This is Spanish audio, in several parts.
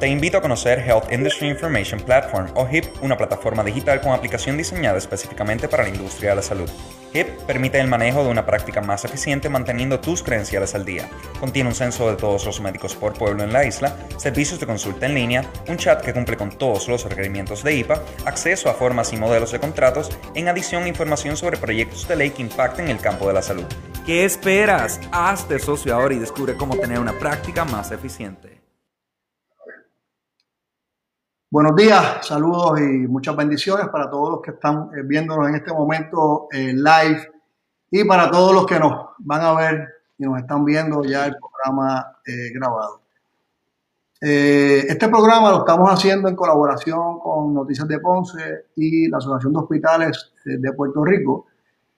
Te invito a conocer Health Industry Information Platform o HIP, una plataforma digital con aplicación diseñada específicamente para la industria de la salud. HIP permite el manejo de una práctica más eficiente manteniendo tus credenciales al día. Contiene un censo de todos los médicos por pueblo en la isla, servicios de consulta en línea, un chat que cumple con todos los requerimientos de IPA, acceso a formas y modelos de contratos, en adición información sobre proyectos de ley que impacten el campo de la salud. ¿Qué esperas? Hazte socio ahora y descubre cómo tener una práctica más eficiente. Buenos días, saludos y muchas bendiciones para todos los que están eh, viéndonos en este momento eh, live y para todos los que nos van a ver y nos están viendo ya el programa eh, grabado. este programa lo estamos haciendo en colaboración con Noticias de Ponce y la Asociación de Hospitales de Puerto Rico.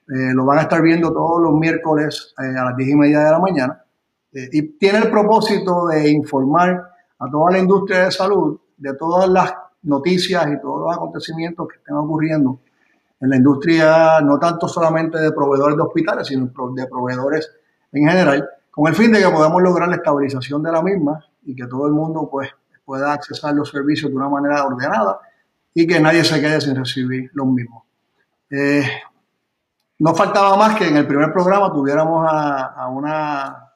lo van a estar viendo todos los miércoles a las 10 y media de la mañana y tiene el propósito de informar a toda la industria de salud de todas las noticias y todos los acontecimientos que estén ocurriendo en la industria, no tanto solamente de proveedores de hospitales, sino de proveedores en general, con el fin de que podamos lograr la estabilización de la misma y que todo el mundo pues, pueda accesar los servicios de una manera ordenada y que nadie se quede sin recibir los mismos. Eh, no faltaba más que en el primer programa tuviéramos a, a una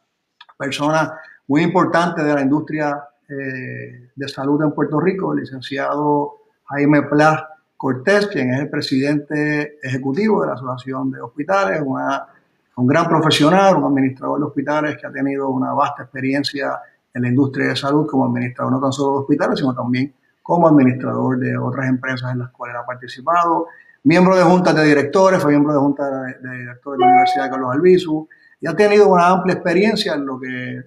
persona muy importante de la industria eh, de Salud en Puerto Rico, el licenciado Jaime Plas Cortés, quien es el presidente ejecutivo de la Asociación de Hospitales, un gran profesional, un administrador de hospitales que ha tenido una vasta experiencia en la industria de salud como administrador no tan solo de hospitales, sino también como administrador de otras empresas en las cuales ha participado, miembro de juntas de directores, fue miembro de junta de, directores de la Universidad de Carlos Albizu, y ha tenido una amplia experiencia en lo que eh,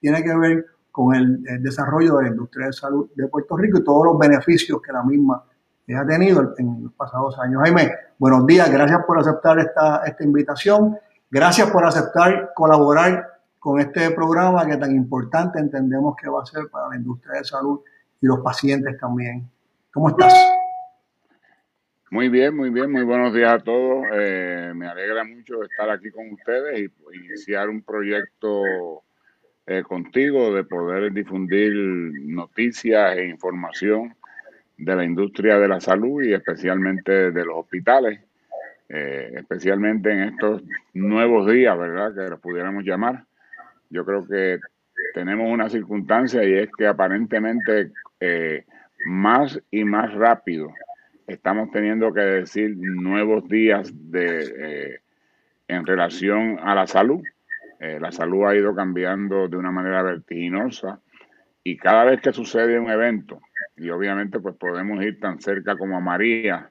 tiene que ver con el, desarrollo de la industria de salud de Puerto Rico y todos los beneficios que la misma ha tenido en los pasados años. Jaime, buenos días, gracias por aceptar esta, esta invitación, gracias por aceptar colaborar con este programa que tan importante entendemos que va a ser para la industria de salud y los pacientes también. ¿Cómo estás? Muy bien, muy bien, muy buenos días a todos. Eh, me alegra mucho estar aquí con ustedes y iniciar un proyecto eh, contigo de poder difundir noticias e información de la industria de la salud y especialmente de los hospitales, eh, especialmente en estos nuevos días, ¿verdad? Que los pudiéramos llamar. Yo creo que tenemos una circunstancia y es que aparentemente eh, más y más rápido estamos teniendo que decir nuevos días de en relación a la salud eh, la salud ha ido cambiando de una manera vertiginosa y cada vez que sucede un evento, y obviamente pues podemos ir tan cerca como a María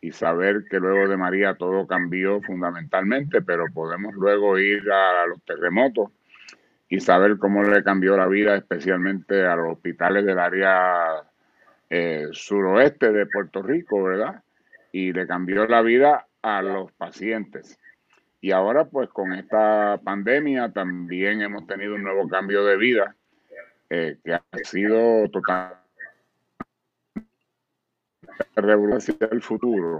y saber que luego de María todo cambió fundamentalmente, pero podemos luego ir a los terremotos y saber cómo le cambió la vida especialmente a los hospitales del área eh, suroeste de Puerto Rico, ¿verdad? Y le cambió la vida a los pacientes. Y ahora pues con esta pandemia también hemos tenido un nuevo cambio de vida eh, que ha sido total revolución del futuro.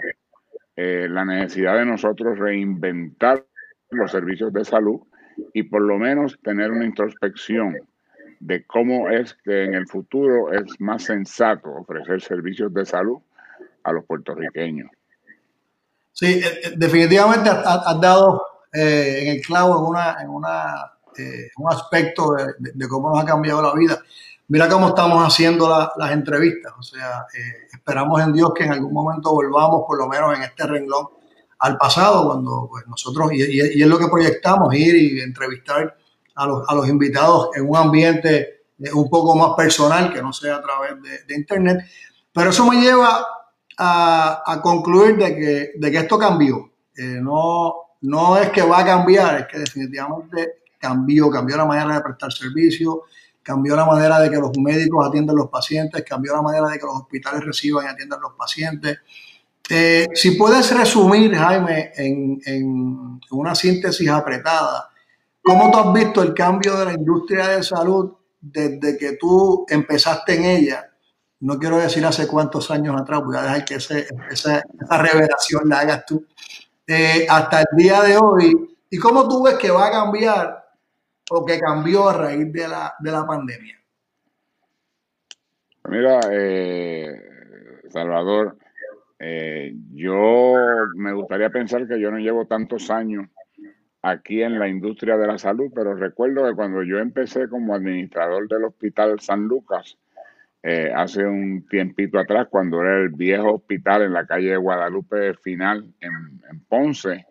Eh, la necesidad de nosotros reinventar los servicios de salud y por lo menos tener una introspección de cómo es que en el futuro es más sensato ofrecer servicios de salud a los puertorriqueños. Sí, eh, eh, definitivamente has, dado eh, en el clavo en, una, en una, un aspecto de, cómo nos ha cambiado la vida. Mira cómo estamos haciendo las entrevistas. O sea, esperamos en Dios que en algún momento volvamos, por lo menos en este renglón, al pasado, cuando pues, nosotros, y, es lo que proyectamos, ir y entrevistar a los, a los invitados en un ambiente un poco más personal, que no sea a través de, de Internet. Pero eso me lleva a, concluir de que, de que esto cambió. Eh, no, no es que va a cambiar, es que definitivamente cambió, cambió la manera de prestar servicio, cambió la manera de que los médicos atiendan los pacientes, cambió la manera de que los hospitales reciban y atiendan los pacientes. Eh, si puedes resumir, Jaime, en, en, una síntesis apretada, ¿cómo tú has visto el cambio de la industria de salud desde que tú empezaste en ella no quiero decir hace cuántos años atrás, voy a dejar que esa, esa, revelación la hagas tú, eh, hasta el día de hoy, y cómo tú ves que va a cambiar o que cambió a raíz de la, de la pandemia. Mira, eh, Salvador, eh, yo me gustaría pensar que yo no llevo tantos años aquí en la industria de la salud, pero recuerdo que cuando yo empecé como administrador del Hospital San Lucas, eh, hace un tiempito atrás, cuando era el viejo hospital en la calle de Guadalupe Final, en, Ponce,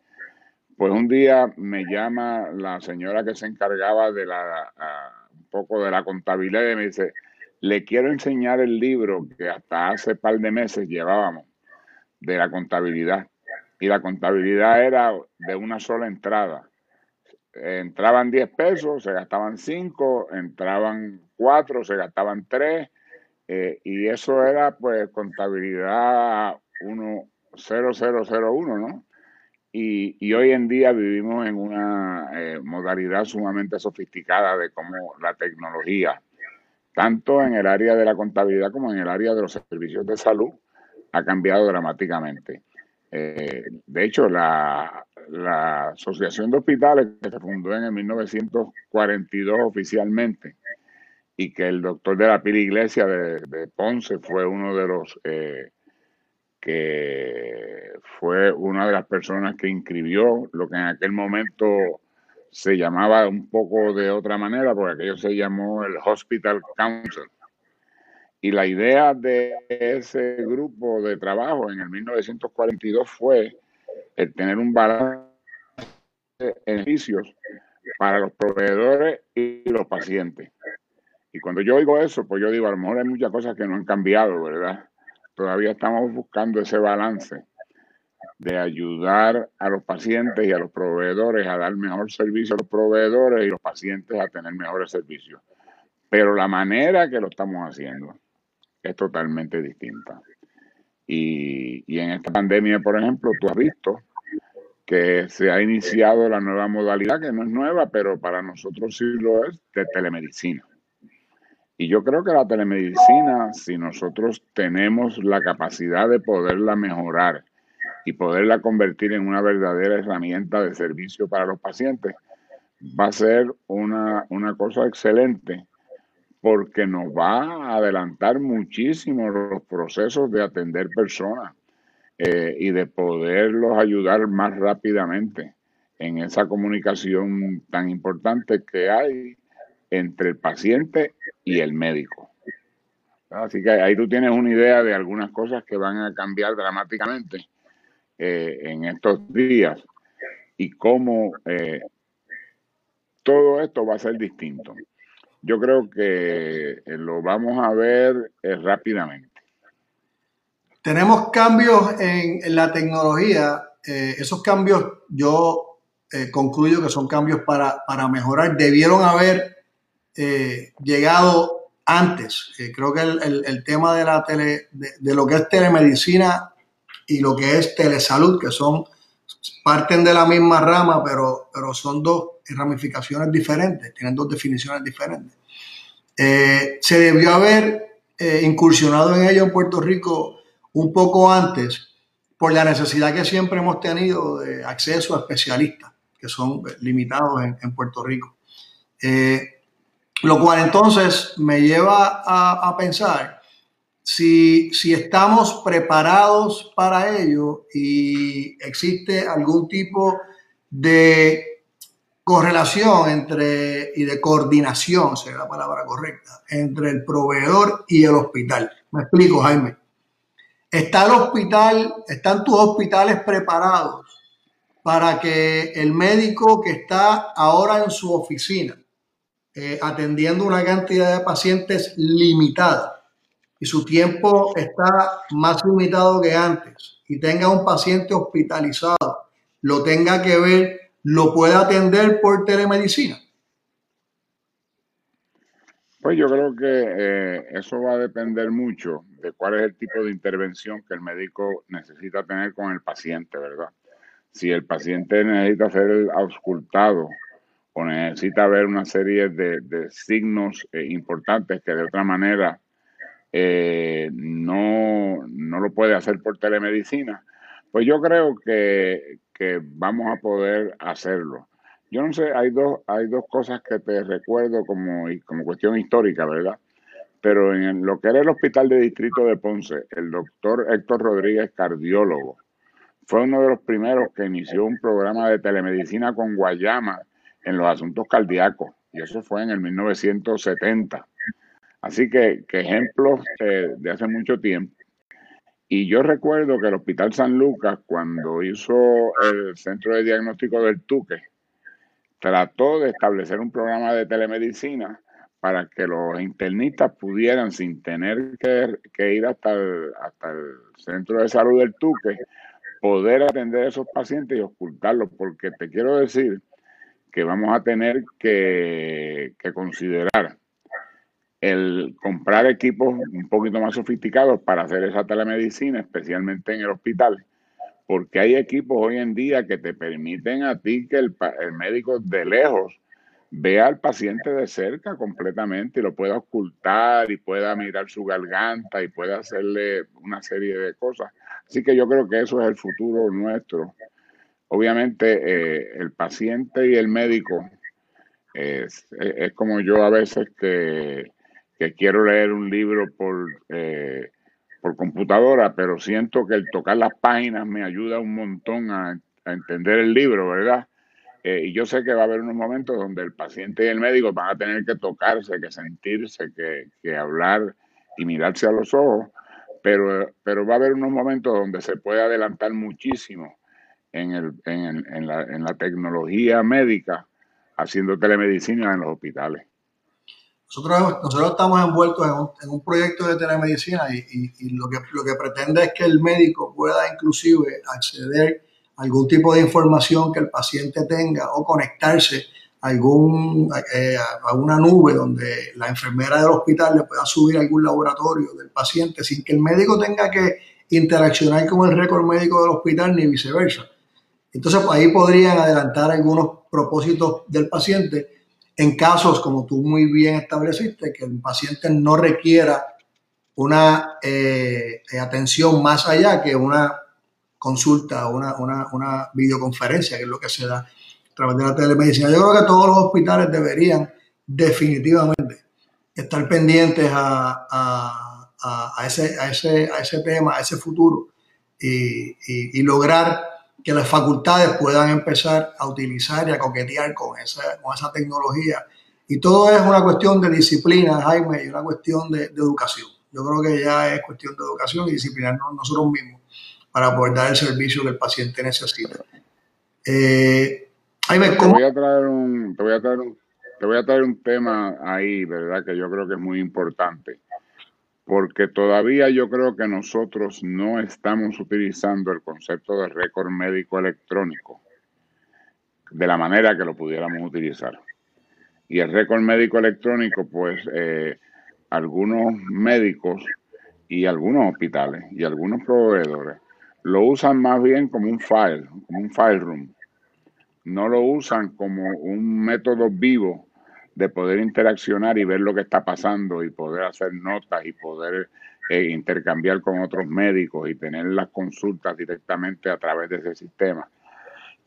pues un día me llama la señora que se encargaba de la, poco de la contabilidad y me dice, le quiero enseñar el libro que hasta hace par de meses llevábamos de la contabilidad. Y la contabilidad era de una sola entrada. Entraban 10 pesos, se gastaban 5, entraban 4, se gastaban 3. Eh, y eso era pues contabilidad 10001, ¿no? Y, y, hoy en día vivimos en una eh, modalidad sumamente sofisticada de cómo la tecnología tanto en el área de la contabilidad como en el área de los servicios de salud, ha cambiado dramáticamente. Eh, de hecho, la, Asociación de Hospitales, que se fundó en el 1942 oficialmente, y que el doctor de la Pila Iglesia de, Ponce fue uno de los eh, que fue una de las personas que inscribió lo que en aquel momento se llamaba un poco de otra manera, porque aquello se llamó el Hospital Council. Y la idea de ese grupo de trabajo en el 1942 fue el tener un balance de beneficios para los proveedores y los pacientes. Y cuando yo oigo eso, pues yo digo, a lo mejor hay muchas cosas que no han cambiado, ¿verdad? Todavía estamos buscando ese balance de ayudar a los pacientes y a los proveedores a dar mejor servicio a los proveedores y los pacientes a tener mejores servicios. Pero la manera que lo estamos haciendo es totalmente distinta. Y, y en esta pandemia, por ejemplo, tú has visto que se ha iniciado la nueva modalidad, que no es nueva, pero para nosotros sí lo es, de telemedicina. Y yo creo que la telemedicina, si nosotros tenemos la capacidad de poderla mejorar y poderla convertir en una verdadera herramienta de servicio para los pacientes, va a ser una, cosa excelente porque nos va a adelantar muchísimo los procesos de atender personas eh, y de poderlos ayudar más rápidamente en esa comunicación tan importante que hay entre el paciente y el médico. Así que ahí tú tienes una idea de algunas cosas que van a cambiar dramáticamente eh, en estos días y cómo eh, todo esto va a ser distinto. Yo creo que eh, lo vamos a ver rápidamente. Tenemos cambios en, la tecnología. esos cambios yo concluyo que son cambios para, mejorar. Debieron haber llegado antes. creo que el, tema de, la tele, de, lo que es telemedicina y lo que es telesalud, que son, parten de la misma rama, pero, pero son dos ramificaciones diferentes, tienen dos definiciones diferentes. Eh, se debió haber eh, incursionado en ello en Puerto Rico un poco antes por la necesidad que siempre hemos tenido de acceso a especialistas, que son limitados en, Puerto Rico. Eh, lo cual entonces me lleva a, pensar si, estamos preparados para ello y existe algún tipo de correlación entre y de coordinación, sería la palabra correcta, entre el proveedor y el hospital. Me explico, Jaime. ¿Está el hospital, están tus hospitales preparados para que el médico que está ahora en su oficina eh, atendiendo una cantidad de pacientes limitada y su tiempo está más limitado que antes y tenga un paciente hospitalizado, lo tenga que ver, lo pueda atender por telemedicina? Pues yo creo que eh, eso va a depender mucho de cuál es el tipo de intervención que el médico necesita tener con el paciente, ¿verdad? Si el paciente necesita ser auscultado necesita ver una serie de, signos eh, importantes que de otra manera eh, no, no lo puede hacer por telemedicina, pues yo creo que, vamos a poder hacerlo. Yo no sé, hay dos, hay dos cosas que te recuerdo como, como cuestión histórica, ¿verdad? pero en lo que era el Hospital de Distrito de Ponce, el doctor Héctor Rodríguez, cardiólogo, fue uno de los primeros que inició un programa de telemedicina con Guayama en los asuntos cardíacos, y eso fue en el 1970. Así que, que ejemplos eh, de hace mucho tiempo. Y yo recuerdo que el Hospital San Lucas, cuando hizo el Centro de Diagnóstico del Tuque, trató de establecer un programa de telemedicina para que los internistas pudieran, sin tener que, ir hasta el, hasta el centro de salud del Tuque, poder atender a esos pacientes y ocultarlos, porque te quiero decir que vamos a tener que, considerar el comprar equipos un poquito más sofisticados para hacer esa telemedicina, especialmente en el hospital, porque hay equipos hoy en día que te permiten a ti que el, el médico de lejos vea al paciente de cerca completamente y lo pueda ocultar y pueda mirar su garganta y pueda hacerle una serie de cosas. Así que yo creo que eso es el futuro nuestro. Obviamente eh, el paciente y el médico es, como yo a veces que, quiero leer un libro por, eh, por computadora, pero siento que el tocar las páginas me ayuda un montón a entender el libro, ¿verdad? Eh, y yo sé que va a haber unos momentos donde el paciente y el médico van a tener que tocarse, que sentirse, que, hablar y mirarse a los ojos, pero, pero va a haber unos momentos donde se puede adelantar muchísimo en, el, en, la, en la tecnología médica haciendo telemedicina en los hospitales. Nosotros, nosotros estamos envueltos en un, en un proyecto de telemedicina y, lo, que, lo que pretende es que el médico pueda inclusive acceder algún tipo de información que el paciente tenga o conectarse a, algún, eh, a una nube donde la enfermera del hospital le pueda subir algún laboratorio del paciente sin que el médico tenga que interaccionar con el récord médico del hospital ni viceversa. Entonces ahí podrían adelantar algunos propósitos del paciente en casos, como tú muy bien estableciste, que el paciente no requiera una eh, atención más allá que una consulta una, una, una, videoconferencia, que es lo que se da a través de la telemedicina. Yo creo que todos los hospitales deberían definitivamente estar pendientes a, a, a, ese, a, ese, a ese tema, a ese futuro y, y, lograr que las facultades puedan empezar a utilizar y a coquetear con esa, con esa tecnología. Y todo es una cuestión de disciplina, Jaime, y una cuestión de, de educación. Yo creo que ya es cuestión de educación y disciplinarnos nosotros mismos para poder dar el servicio que el paciente necesita. Eh, te, voy a traer un, te, voy a traer un, te voy a traer un tema ahí, ¿verdad? Que yo creo que es muy importante. Porque todavía yo creo que nosotros no estamos utilizando el concepto de récord médico electrónico de la manera que lo pudiéramos utilizar. Y el récord médico electrónico, pues eh, algunos médicos y algunos hospitales y algunos proveedores lo usan más bien como un file, como un file room. No lo usan como un método vivo de poder interaccionar y ver lo que está pasando y poder hacer notas y poder eh, intercambiar con otros médicos y tener las consultas directamente a través de ese sistema.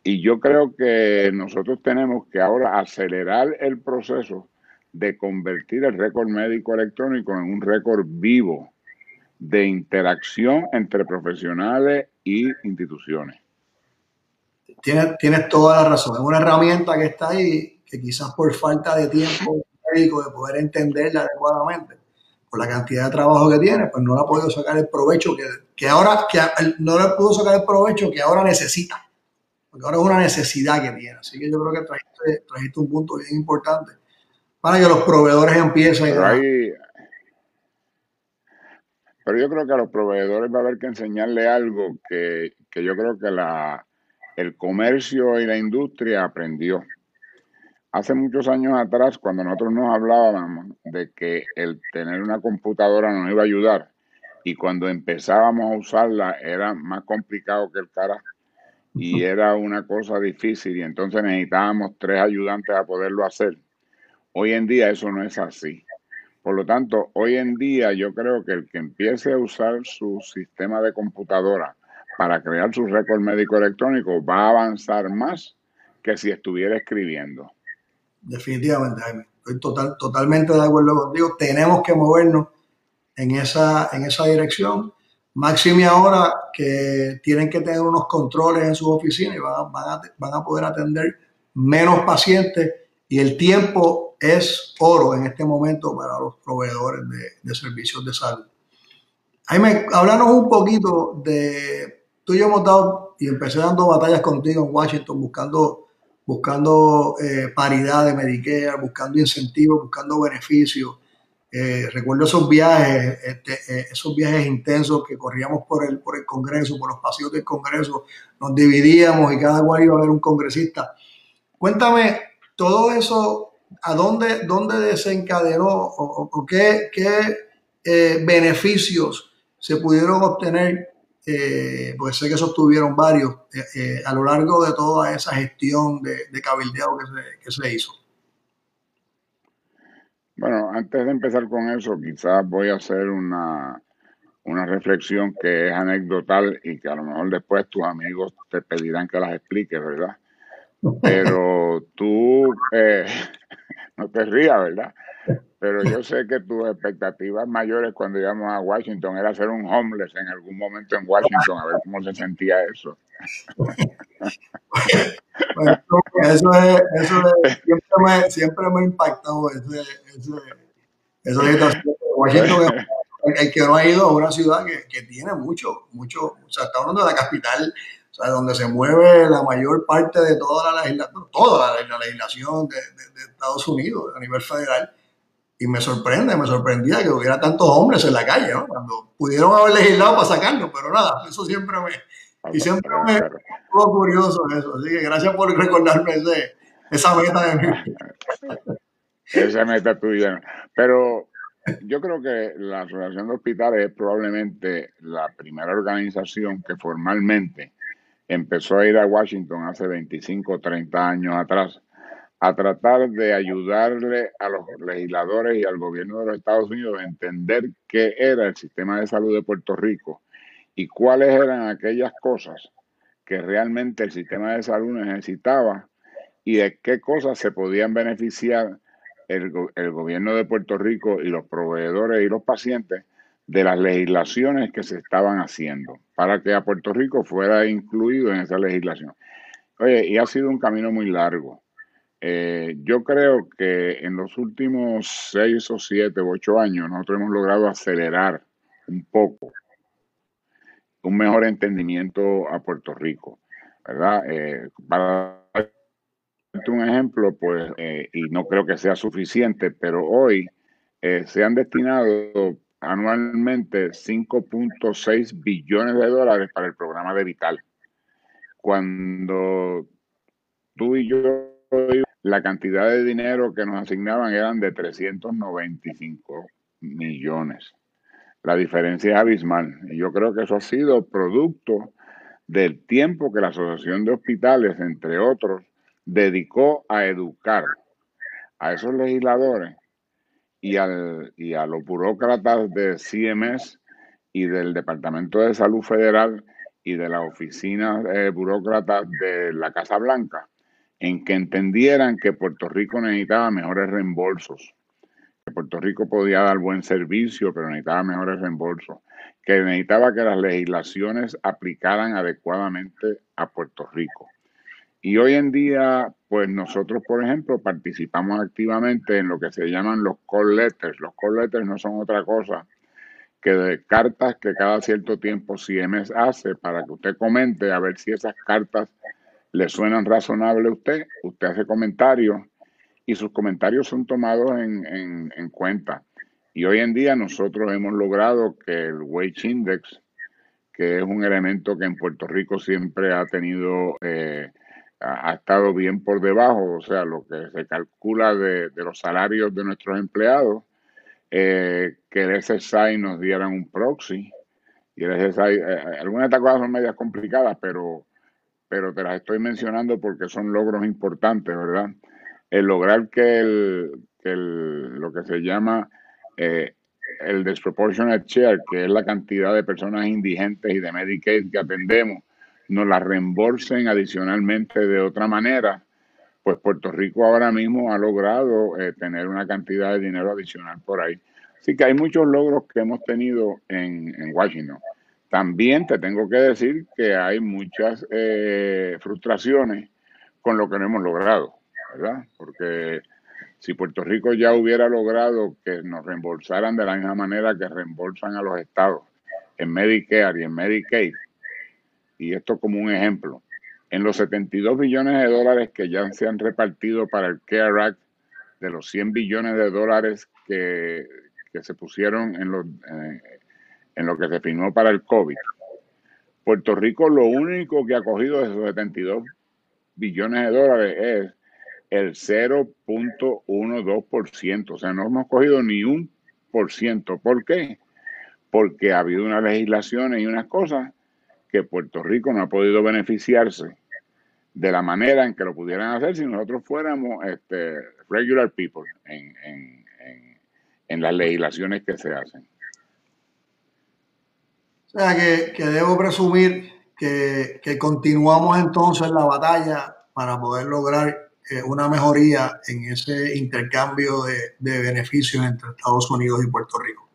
Y yo creo que nosotros tenemos que ahora acelerar el proceso de convertir el récord médico electrónico en un récord vivo de interacción entre profesionales y instituciones. Tienes, tienes toda la razón. Es una herramienta que está ahí, que quizás por falta de tiempo médico de poder entenderla adecuadamente, por la cantidad de trabajo que tiene, pues no la ha podido sacar el provecho que, que ahora, que no le pudo sacar el provecho que ahora necesita. Porque ahora es una necesidad que tiene. Así que yo creo que trajiste, trajiste un punto bien importante para que los proveedores empiecen a, pero yo creo que a los proveedores va a haber que enseñarle algo que, yo creo que la, el comercio y la industria aprendió. Hace muchos años atrás, cuando nosotros nos hablábamos de que el tener una computadora nos iba a ayudar, y cuando empezábamos a usarla era más complicado que el cara y era una cosa difícil y entonces necesitábamos tres ayudantes a poderlo hacer. Hoy en día eso no es así. Por lo tanto, hoy en día yo creo que el que empiece a usar su sistema de computadora para crear su récord médico electrónico va a avanzar más que si estuviera escribiendo. Definitivamente, Jaime. estoy total, totalmente de acuerdo contigo. Tenemos que movernos en esa, en esa dirección. Máxime ahora que tienen que tener unos controles en sus oficinas y van, a, van a poder atender menos pacientes y el tiempo es oro en este momento para los proveedores de, de servicios de salud. Jaime, háblanos un poquito de, tú y yo hemos dado y empecé dando batallas contigo en Washington buscando, buscando eh, paridad de Medicare, buscando incentivos, buscando beneficios. Eh, recuerdo esos viajes, este, eh, esos viajes intensos que corríamos por el, Congreso, por los pasillos del Congreso, nos dividíamos y cada cual iba a ver un congresista. Cuéntame todo eso, ¿a dónde, dónde desencadenó o, qué beneficios se pudieron obtener eh, pues sé que sostuvieron varios eh, eh, a lo largo de toda esa gestión de, de cabildeo que se, que se, hizo. Bueno, antes de empezar con eso, quizás voy a hacer una, una reflexión que es anecdotal y que a lo mejor después tus amigos te pedirán que las expliques, ¿verdad? Pero tú, eh, no te rías, ¿verdad? Pero yo sé que tus expectativas mayores cuando íbamos a Washington era ser un homeless en algún momento en Washington, a ver cómo se sentía eso. eso es, eso es, siempre, me, siempre me ha impactado ese, ese, esa situación. Washington el que no ha ido a una ciudad que, que, tiene mucho, mucho, o sea, está hablando de la capital, o sea, donde se mueve la mayor parte de toda la legislación, toda la, legislación de, de, de Estados Unidos a nivel federal y me sorprende, me sorprendía que hubiera tantos hombres en la calle, ¿no? Cuando pudieron haber legislado para sacarlo, pero nada, eso siempre me, y siempre me estuvo curioso eso. Así que gracias por recordarme ese, esa meta de mí. esa meta tuya. Pero yo creo que la Asociación de Hospitales es probablemente la primera organización que formalmente empezó a ir a Washington hace 25 o 30 años atrás a tratar de ayudarle a los legisladores y al gobierno de los Estados Unidos a entender qué era el sistema de salud de Puerto Rico y cuáles eran aquellas cosas que realmente el sistema de salud necesitaba y de qué cosas se podían beneficiar el, el gobierno de Puerto Rico y los proveedores y los pacientes de las legislaciones que se estaban haciendo para que a Puerto Rico fuera incluido en esa legislación. Oye, y ha sido un camino muy largo eh, yo creo que en los últimos seis o siete o ocho años nosotros hemos logrado acelerar un poco un mejor entendimiento a Puerto Rico, ¿verdad? Eh, para darte un ejemplo, pues, eh, y no creo que sea suficiente, pero hoy se han destinado anualmente 5.6 billones de dólares para el programa de Vital. Cuando tú y yo la cantidad de dinero que nos asignaban eran de 395 millones. La diferencia es abismal. Y yo creo que eso ha sido producto del tiempo que la Asociación de Hospitales, entre otros, dedicó a educar a esos legisladores y, al, y a los burócratas de CMS y del Departamento de Salud Federal y de la oficina eh, burócratas de la Casa Blanca en que entendieran que Puerto Rico necesitaba mejores reembolsos, que Puerto Rico podía dar buen servicio, pero necesitaba mejores reembolsos, que necesitaba que las legislaciones aplicaran adecuadamente a Puerto Rico. Y hoy en día, pues nosotros, por ejemplo, participamos activamente en lo que se llaman los call letters. Los call letters no son otra cosa que de cartas que cada cierto tiempo CMS hace para que usted comente a ver si esas cartas le suenan razonables a usted, usted hace comentarios y sus comentarios son tomados en, en, cuenta. Y hoy en día nosotros hemos logrado que el Wage Index, que es un elemento que en Puerto Rico siempre ha tenido, eh, ha, estado bien por debajo, o sea, lo que se calcula de, los salarios de nuestros empleados, eh, que el SSI nos dieran un proxy. Y el SSI, eh, algunas de estas cosas son medias complicadas, pero pero te las estoy mencionando porque son logros importantes, ¿verdad? El lograr que, el, que lo que se llama eh, el disproportionate share, que es la cantidad de personas indigentes y de Medicaid que atendemos, nos la reembolsen adicionalmente de otra manera, pues Puerto Rico ahora mismo ha logrado eh, tener una cantidad de dinero adicional por ahí. Así que hay muchos logros que hemos tenido en, Washington. También te tengo que decir que hay muchas eh, frustraciones con lo que no hemos logrado, ¿verdad? Porque si Puerto Rico ya hubiera logrado que nos reembolsaran de la misma manera que reembolsan a los estados en Medicare y en Medicaid, y esto como un ejemplo, en los 72 billones de dólares que ya se han repartido para el CARE Act, de los 100 billones de dólares que, se pusieron en, los, eh, en lo que se firmó para el COVID, Puerto Rico lo único que ha cogido de esos 72 billones de dólares es el 0.12%. O sea, no hemos cogido ni un por ciento. ¿Por qué? Porque ha habido una legislación y unas cosas que Puerto Rico no ha podido beneficiarse de la manera en que lo pudieran hacer si nosotros fuéramos este, regular people en, en, las legislaciones que se hacen. O sea, que, que debo presumir que, que, continuamos entonces la batalla para poder lograr eh, una mejoría en ese intercambio de, de beneficios entre Estados Unidos y Puerto Rico.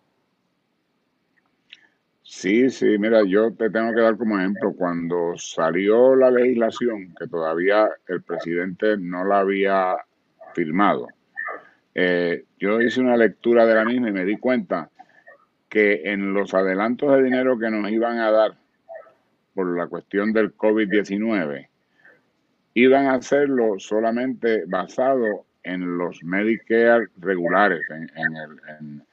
Sí, sí, mira, yo te tengo que dar como ejemplo, cuando salió la legislación, que todavía el presidente no la había firmado, eh, yo hice una lectura de la misma y me di cuenta que en los adelantos de dinero que nos iban a dar por la cuestión del COVID-19, iban a hacerlo solamente basado en los Medicare regulares, en, en el, en,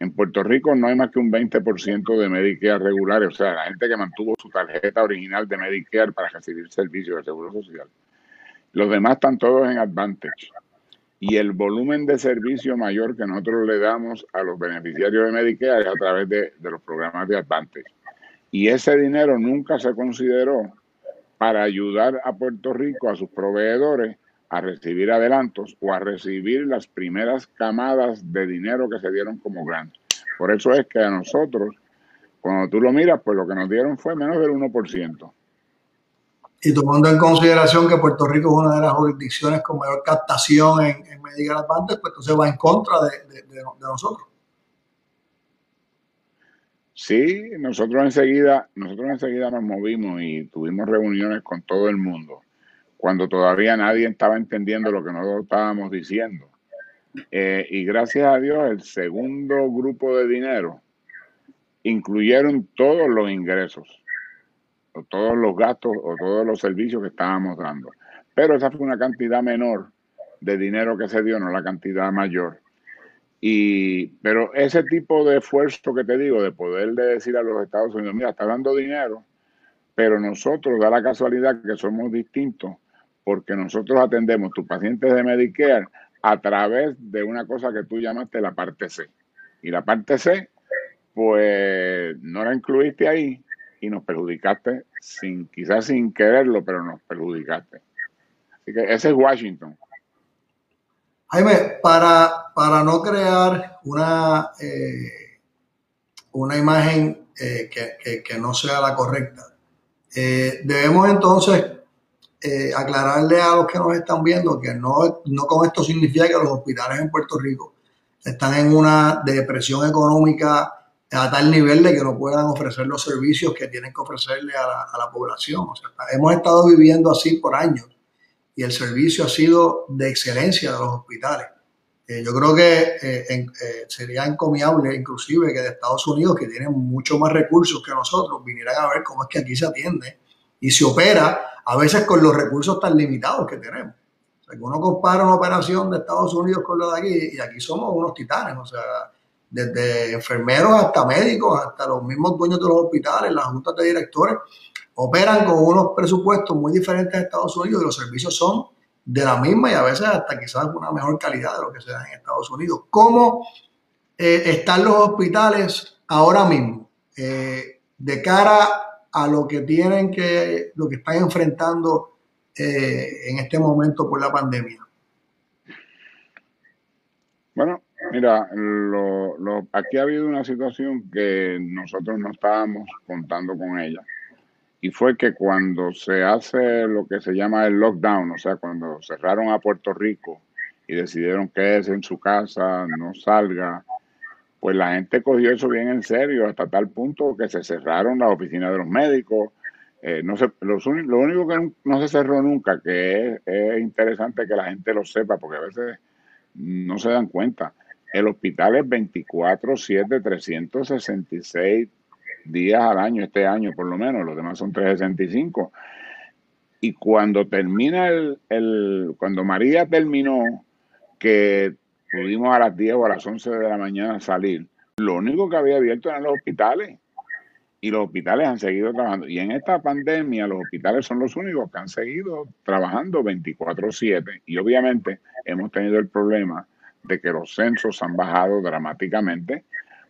en Puerto Rico no hay más que un 20% de Medicare regulares, o sea, la gente que mantuvo su tarjeta original de Medicare para recibir servicios de seguro social. Los demás están todos en Advantage. Y el volumen de servicio mayor que nosotros le damos a los beneficiarios de Medicare es a través de, los programas de Advantage. Y ese dinero nunca se consideró para ayudar a Puerto Rico, a sus proveedores, a recibir adelantos o a recibir las primeras camadas de dinero que se dieron como grant. Por eso es que a nosotros, cuando tú lo miras, pues lo que nos dieron fue menos del 1%. Y tomando en consideración que Puerto Rico es una de las jurisdicciones con mayor captación en, en Medicare Advantage, pues entonces va en contra de, de nosotros. Sí, nosotros enseguida, nosotros enseguida nos movimos y tuvimos reuniones con todo el mundo cuando todavía nadie estaba entendiendo lo que nosotros estábamos diciendo. Eh, y gracias a Dios, el segundo grupo de dinero incluyeron todos los ingresos, o todos los gastos o todos los servicios que estábamos dando. Pero esa fue una cantidad menor de dinero que se dio, no la cantidad mayor. Y, pero ese tipo de esfuerzo que te digo, de poder decir a los Estados Unidos, mira, está dando dinero, pero nosotros da la casualidad que somos distintos porque nosotros atendemos tus pacientes de Medicare a través de una cosa que tú llamaste la parte C. Y la parte C, pues no la incluiste ahí y nos perjudicaste, sin, quizás sin quererlo, pero nos perjudicaste. Así que ese es Washington. Jaime, para, para no crear una, eh, una imagen eh, que, que, no sea la correcta, eh, debemos entonces eh, aclararle a los que nos están viendo que no, no con esto significa que los hospitales en Puerto Rico están en una depresión económica a tal nivel de que no puedan ofrecer los servicios que tienen que ofrecerle a la, población. O sea, hemos estado viviendo así por años y el servicio ha sido de excelencia de los hospitales. Eh, yo creo que eh, sería encomiable inclusive que de Estados Unidos, que tienen mucho más recursos que nosotros, vinieran a ver cómo es que aquí se atiende y se opera a veces con los recursos tan limitados que tenemos. O sea, que uno compara una operación de Estados Unidos con la de aquí y aquí somos unos titanes, o sea, desde enfermeros hasta médicos, hasta los mismos dueños de los hospitales, las juntas de directores, operan con unos presupuestos muy diferentes a Estados Unidos y los servicios son de la misma y a veces hasta quizás una mejor calidad de lo que se da en Estados Unidos. ¿Cómo eh, están los hospitales ahora mismo eh, de cara a lo que tienen que, lo que están enfrentando eh, en este momento por la pandemia? Bueno, mira, aquí ha habido una situación que nosotros no estábamos contando con ella. y fue que cuando se hace lo que se llama el lockdown, o sea, cuando cerraron a Puerto Rico y decidieron quedarse en su casa, no salga, pues la gente cogió eso bien en serio hasta tal punto que se cerraron las oficinas de los médicos. Eh, no sé, lo único que no se cerró nunca, que es, interesante que la gente lo sepa, porque a veces no se dan cuenta. El hospital es 24-7, 366 días al año, este año por lo menos, los demás son 365. Y cuando termina el, el, cuando María terminó, que pudimos a las 10 o a las 11 de la mañana salir, lo único que había abierto eran los hospitales. Y los hospitales han seguido trabajando. Y en esta pandemia los hospitales son los únicos que han seguido trabajando 24/7. Y obviamente hemos tenido el problema de que los censos han bajado dramáticamente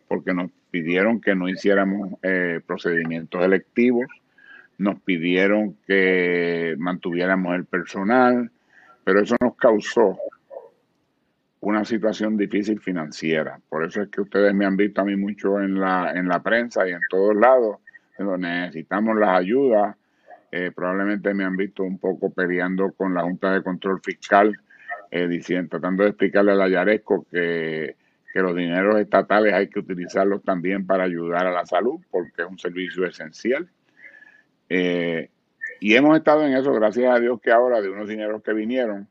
porque nos pidieron que no hiciéramos eh, procedimientos electivos, nos pidieron que mantuviéramos el personal, pero eso nos causó una situación difícil financiera. Por eso es que ustedes me han visto a mí mucho en la, en la prensa y en todos lados, donde necesitamos las ayudas. Eh, probablemente me han visto un poco peleando con la Junta de Control Fiscal, eh, diciendo, tratando de explicarle a la Yaresco que que los dineros estatales hay que utilizarlos también para ayudar a la salud, porque es un servicio esencial. Eh, y hemos estado en eso, gracias a Dios que ahora de unos dineros que vinieron,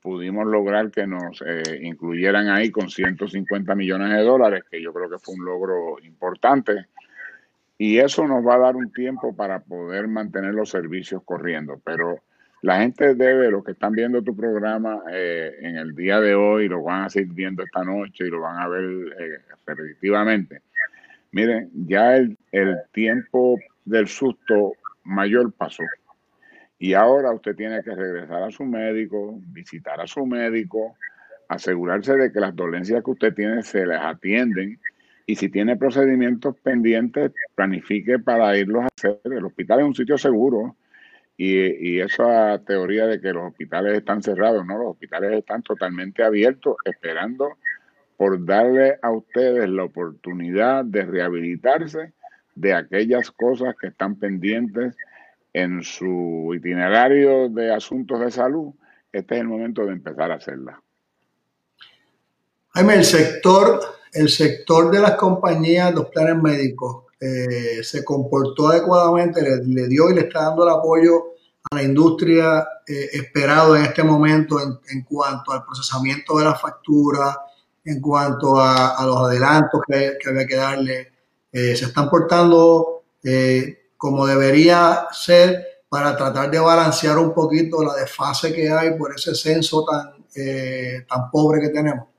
pudimos lograr que nos eh, incluyeran ahí con 150 millones de dólares, que yo creo que fue un logro importante. Y eso nos va a dar un tiempo para poder mantener los servicios corriendo. Pero la gente debe, los que están viendo tu programa eh, en el día de hoy, lo van a seguir viendo esta noche y lo van a ver eh, repetitivamente. Miren, ya el, el tiempo del susto mayor pasó. Y ahora usted tiene que regresar a su médico, visitar a su médico, asegurarse de que las dolencias que usted tiene se les atienden y si tiene procedimientos pendientes, planifique para irlos a hacer. El hospital es un sitio seguro y, esa teoría de que los hospitales están cerrados, no, los hospitales están totalmente abiertos, esperando por darle a ustedes la oportunidad de rehabilitarse de aquellas cosas que están pendientes en su itinerario de asuntos de salud. Este es el momento de empezar a hacerla. Jaime, el sector, el sector de las compañías, los planes médicos, eh, se comportó adecuadamente, le, dio y le está dando el apoyo a la industria eh, esperado en este momento en, cuanto al procesamiento de la factura, en cuanto a, los adelantos que, había que darle. Eh, se están portando como debería ser para tratar de balancear un poquito la desfase que hay por ese censo tan, tan pobre que tenemos.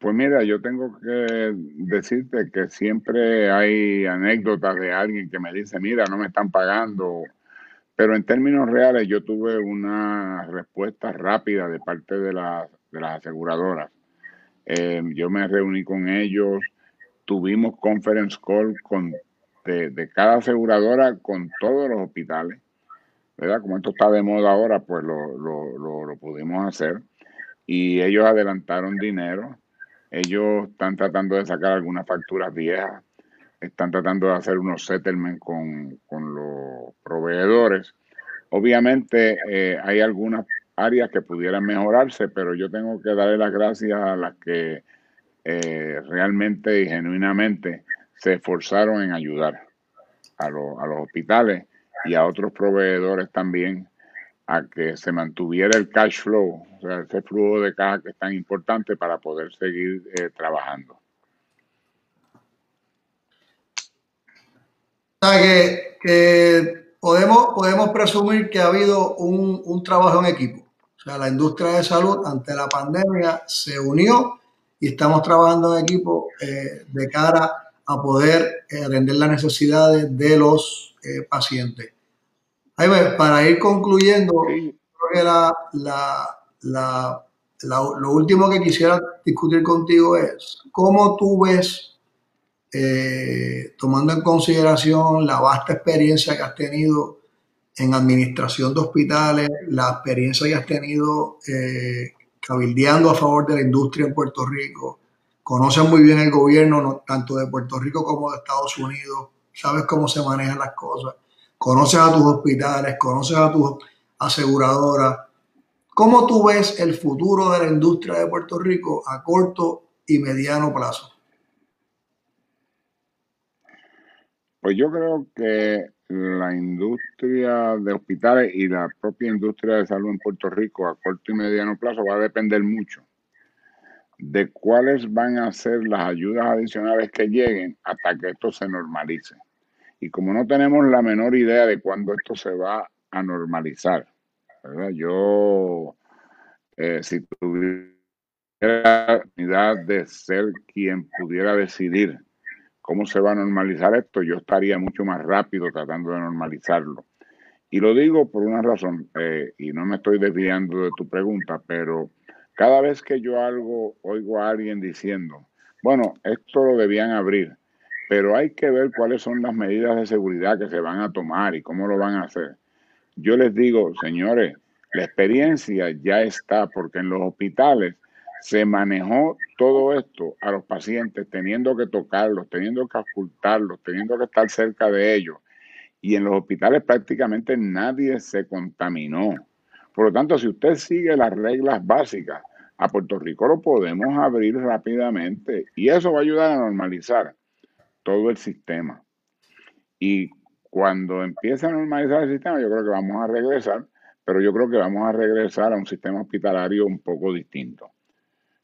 Pues mira, yo tengo que decirte que siempre hay anécdotas de alguien que me dice, mira, no me están pagando, pero en términos reales yo tuve una respuesta rápida de parte de, las aseguradoras. Eh, yo me reuní con ellos, tuvimos conference call con, de, cada aseguradora con todos los hospitales, ¿verdad? Como esto está de moda ahora, pues lo, lo, lo pudimos hacer. Y ellos adelantaron dinero ellos están tratando de sacar algunas facturas viejas, están tratando de hacer unos settlements con, los proveedores. Obviamente eh, hay algunas áreas que pudieran mejorarse, pero yo tengo que darle las gracias a las que eh, realmente y genuinamente se esforzaron en ayudar a, a los hospitales y a otros proveedores también a que se mantuviera el cash flow, o sea, ese flujo de caja que es tan importante para poder seguir eh, trabajando. Que, que, podemos, podemos presumir que ha habido un, trabajo en equipo. O sea, la industria de salud ante la pandemia se unió y estamos trabajando en equipo eh, de cara a poder eh, atender las necesidades de los pacientes para ir concluyendo, creo que lo último que quisiera discutir contigo es cómo tú ves, eh, tomando en consideración la vasta experiencia que has tenido en administración de hospitales, la experiencia que has tenido eh, cabildeando a favor de la industria en Puerto Rico, conoces muy bien el gobierno tanto de Puerto Rico como de Estados Unidos, sabes cómo se manejan las cosas, conoces a tus hospitales, conoces a tus aseguradoras. ¿Cómo tú ves el futuro de la industria de Puerto Rico a corto y mediano plazo? Pues yo creo que la industria de hospitales y la propia industria de salud en Puerto Rico a corto y mediano plazo va a depender mucho de cuáles van a ser las ayudas adicionales que lleguen hasta que esto se normalice. Y como no tenemos la menor idea de cuándo esto se va a normalizar. Yo, eh, si tuviera la oportunidad de ser quien pudiera decidir cómo se va a normalizar esto, yo estaría mucho más rápido tratando de normalizarlo. Y lo digo por una razón, eh, y no me estoy desviando de tu pregunta, pero cada vez que yo algo, oigo a alguien diciendo, bueno, esto lo debían abrir, pero hay que ver cuáles son las medidas de seguridad que se van a tomar y cómo lo van a hacer. Yo les digo, señores, la experiencia ya está, porque en los hospitales se manejó todo esto a los pacientes teniendo que tocarlos, teniendo que ocultarlos, teniendo que estar cerca de ellos. Y en los hospitales prácticamente nadie se contaminó. Por lo tanto, si usted sigue las reglas básicas, a Puerto Rico lo podemos abrir rápidamente y eso va a ayudar a normalizar todo el sistema. Y cuando empiece a normalizar el sistema, yo creo que vamos a regresar, pero yo creo que vamos a regresar a un sistema hospitalario un poco distinto.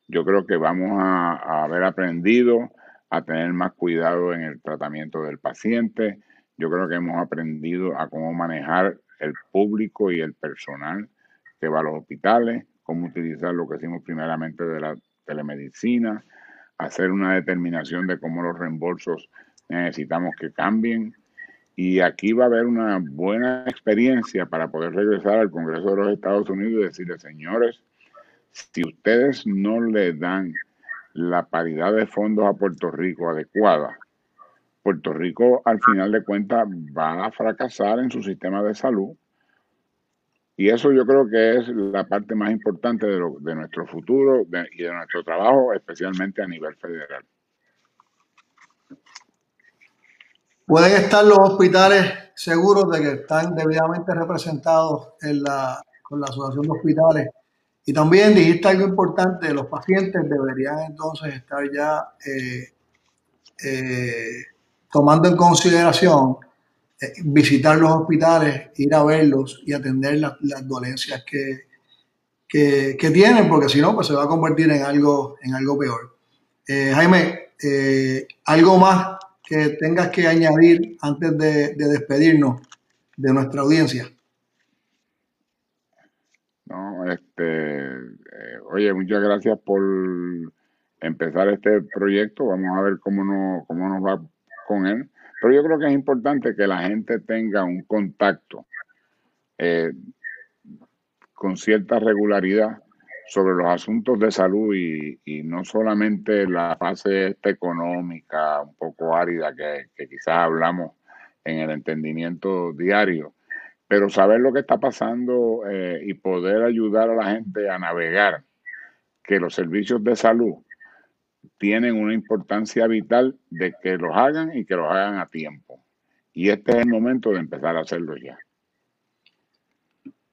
Yo creo que vamos a, haber aprendido a tener más cuidado en el tratamiento del paciente. Yo creo que hemos aprendido a cómo manejar el público y el personal que va a los hospitales, cómo utilizar lo que hicimos primeramente de la telemedicina, hacer una determinación de cómo los reembolsos necesitamos que cambien. Y aquí va a haber una buena experiencia para poder regresar al Congreso de los Estados Unidos y decirle, señores, si ustedes no le dan la paridad de fondos a Puerto Rico adecuada, Puerto Rico al final de cuentas va a fracasar en su sistema de salud. Y eso yo creo que es la parte más importante de, de nuestro futuro y de nuestro trabajo, especialmente a nivel federal. Pueden estar los hospitales seguros de que están debidamente representados en la, con la Asociación de Hospitales y también dijiste algo importante, los pacientes deberían entonces estar ya eh, eh, tomando en consideración visitar los hospitales, ir a verlos y atender las, dolencias que, que, tienen, porque si no, pues se va a convertir en algo, en algo peor. Jaime, algo más que tengas que añadir antes de despedirnos de nuestra audiencia. No, este, eh, oye, muchas gracias por empezar este proyecto. Vamos a ver cómo, no, cómo nos va con él. Pero yo creo que es importante que la gente tenga un contacto eh, con cierta regularidad sobre los asuntos de salud y, no solamente la fase económica un poco árida que, quizás hablamos en el entendimiento diario, pero saber lo que está pasando eh, y poder ayudar a la gente a navegar que los servicios de salud tienen una importancia vital de que los hagan y que los hagan a tiempo. Y este es el momento de empezar a hacerlo ya.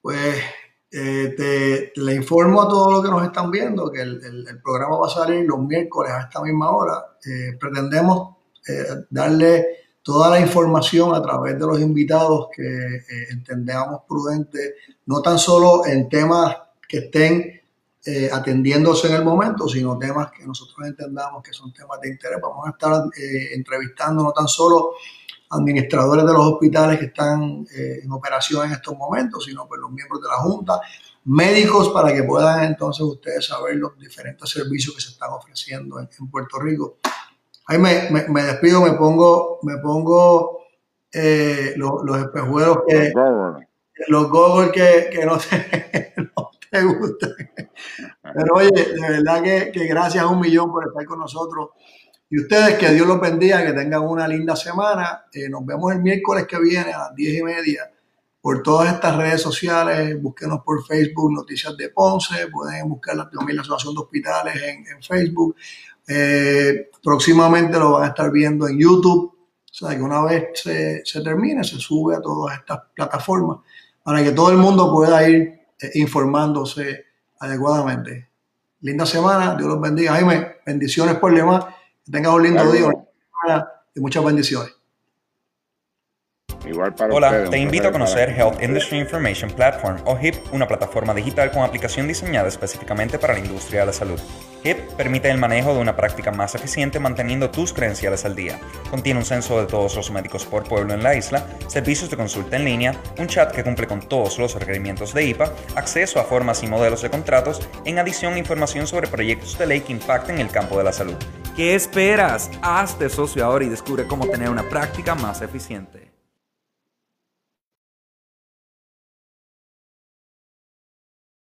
Pues eh, te, le informo a todos los que nos están viendo que el, programa va a salir los miércoles a esta misma hora. Eh, pretendemos darle toda la información a través de los invitados que eh, entendamos prudente, no tan solo en temas que estén eh, atendiéndose en el momento, sino temas que nosotros entendamos que son temas de interés. Vamos a estar eh, entrevistando no tan solo administradores de los hospitales que están en operación en estos momentos, sino pues los miembros de la Junta, médicos para que puedan entonces ustedes saber los diferentes servicios que se están ofreciendo en Puerto Rico. Ahí me, me, despido, me pongo, me pongo eh, los, los, espejuelos que. Los goggles que, que no, te, no te gustan. Pero oye, de verdad que, que, gracias a un millón por estar con nosotros. Y ustedes, que Dios los bendiga, que tengan una linda semana. Eh, nos vemos el miércoles que viene a las diez y media por todas estas redes sociales. Búsquenos por Facebook, Noticias de Ponce. Pueden buscar también la Asociación de Hospitales en, Facebook. Eh, próximamente lo van a estar viendo en YouTube O sea, que una vez se, se termine, se sube a todas estas plataformas para que todo el mundo pueda ir informándose adecuadamente. Linda semana, Dios los bendiga. Jaime, bendiciones por demás. Que tengas un lindo día y muchas bendiciones. Igual para Hola, te invito a conocer Health Industry Information Platform o HIP, una plataforma digital con aplicación diseñada específicamente para la industria de la salud. HIP permite el manejo de una práctica más eficiente manteniendo tus credenciales al día. Contiene un censo de todos los médicos por pueblo en la isla, servicios de consulta en línea, un chat que cumple con todos los requerimientos de IPA, acceso a formas y modelos de contratos, en adición información sobre proyectos de ley que impacten el campo de la salud. ¿Qué esperas? Hazte socio ahora y descubre cómo tener una práctica más eficiente.